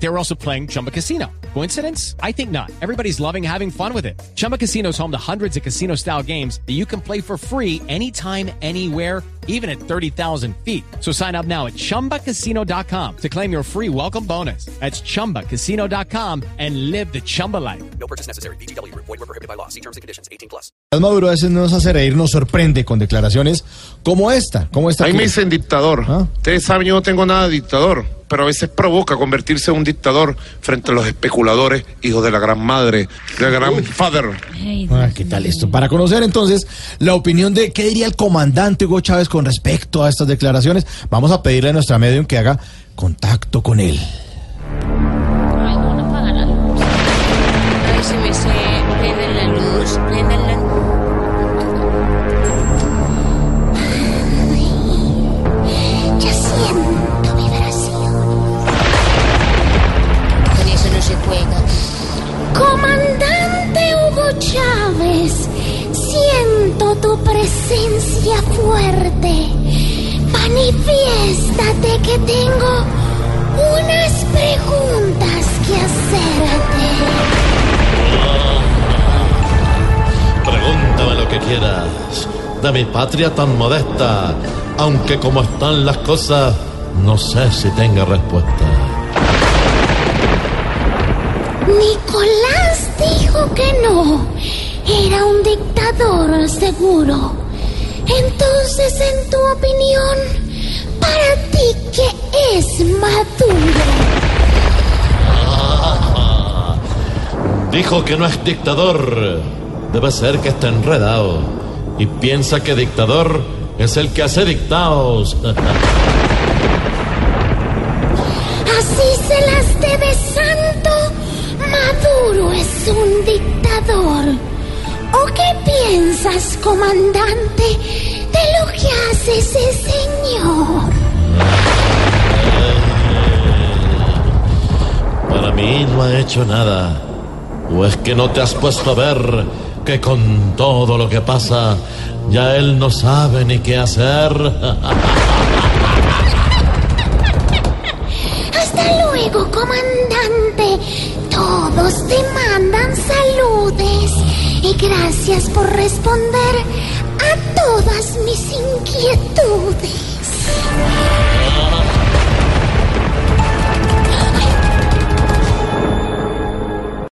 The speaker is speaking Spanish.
They were also playing Chumba Casino. Coincidence? I think not. Everybody's loving having fun with it. Chumba Casino is home to hundreds of casino style games that you can play for free anytime, anywhere, even at 30,000 feet. So sign up now at chumbacasino.com to claim your free welcome bonus. That's chumbacasino.com and live the Chumba life. No purchase necessary. BGW. Void were prohibited by law. See terms and conditions. 18 plus. Maduro a veces nos hace reír, nos sorprende con declaraciones como esta, como esta. Ahí me dicen dictador. ¿Ah? Ustedes saben, yo no tengo nada de dictador, pero a veces provoca convertirse en un dictador frente a los especuladores, hijos de la gran madre, del gran father. Ah, ¿Qué tal esto? Para conocer entonces la opinión de qué diría el comandante Hugo Chávez con respecto a estas declaraciones, vamos a pedirle a nuestra medium que haga contacto con él. Ay, no, no la luz. A ver si me se prenden la luz, prendan la Ya siento siento tu presencia fuerte. Manifiéstate que tengo unas preguntas que hacerte. Pregúntame lo que quieras de mi patria tan modesta, aunque como están las cosas, no sé si tenga respuesta. Nicolás dijo que no. Era un dictador seguro. Entonces, en tu opinión, para ti, ¿qué es Maduro? Dijo que no es dictador, debe ser que está enredado y piensa que dictador es el que hace dictados. Así se las debe santo. Maduro es un dictador. ¿O qué piensas, comandante, de lo que hace ese señor? Para mí no ha hecho nada. ¿O es que no te has puesto a ver que con todo lo que pasa, ya él no sabe ni qué hacer? Hasta luego, comandante. Gracias por responder a todas mis inquietudes.